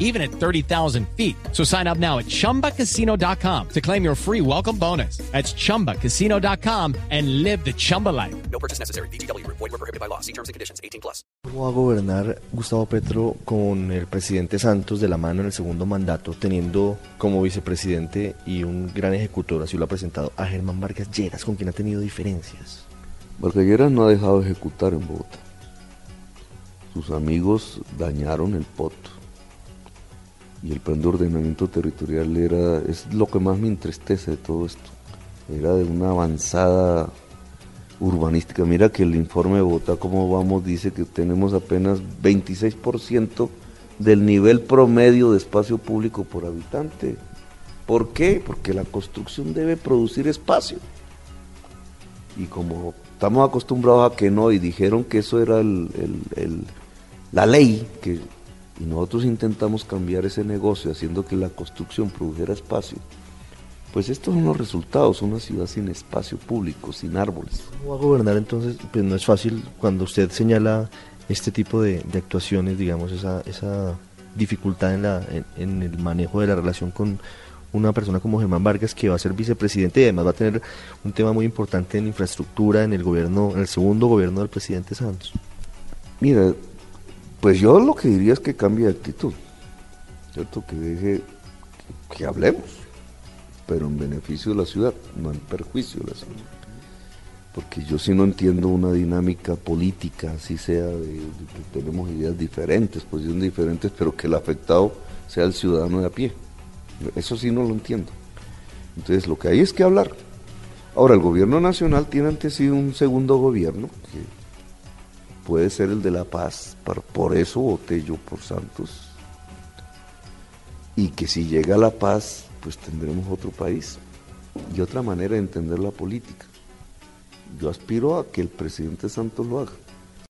even at 30,000 feet. So sign up now at chumbacasino.com to claim your free welcome bonus. That's chumbacasino.com and live the Chumba life. No purchase necessary. BGW. Void were prohibited by law. See terms and conditions. 18 plus. ¿Cómo va a gobernar Gustavo Petro con el presidente Santos de la mano en el segundo mandato, teniendo como vicepresidente y un gran ejecutor, así lo ha presentado, a Germán Vargas Lleras, con quien ha tenido diferencias? Vargas Lleras no ha dejado de ejecutar en Bogotá. Sus amigos dañaron el POT. Y el plan de ordenamiento territorial era, es lo que más me entristece de todo esto. Era de una avanzada urbanística. Mira que el informe de Bogotá, como vamos, dice que tenemos apenas 26% del nivel promedio de espacio público por habitante. ¿Por qué? Porque la construcción debe producir espacio. Y como estamos acostumbrados a que no, y dijeron que eso era el, el- la ley, que, y nosotros intentamos cambiar ese negocio haciendo que la construcción produjera espacio, pues estos son los resultados, una ciudad sin espacio público, sin árboles. ¿Cómo va a gobernar entonces? Pues no es fácil cuando usted señala este tipo de, de actuaciones, digamos, esa, esa dificultad en, la, en, en el manejo de la relación con una persona como Germán Vargas, que va a ser vicepresidente y además va a tener un tema muy importante en infraestructura en el gobierno, en el segundo gobierno del presidente Santos. Mira, pues yo lo que diría es que cambie de actitud. Que deje que hablemos, pero en beneficio de la ciudad, no en perjuicio de la ciudad. Porque yo sí no entiendo una dinámica política, así sea, de que tenemos ideas diferentes, posiciones diferentes, pero que el afectado sea el ciudadano de a pie. Eso sí no lo entiendo. Entonces lo que hay es que hablar. Ahora, el gobierno nacional tiene ante sí un segundo gobierno, que puede ser el de la paz, por, eso voté yo por Santos. Y que si llega la paz, pues tendremos otro país y otra manera de entender la política. Yo aspiro a que el presidente Santos lo haga.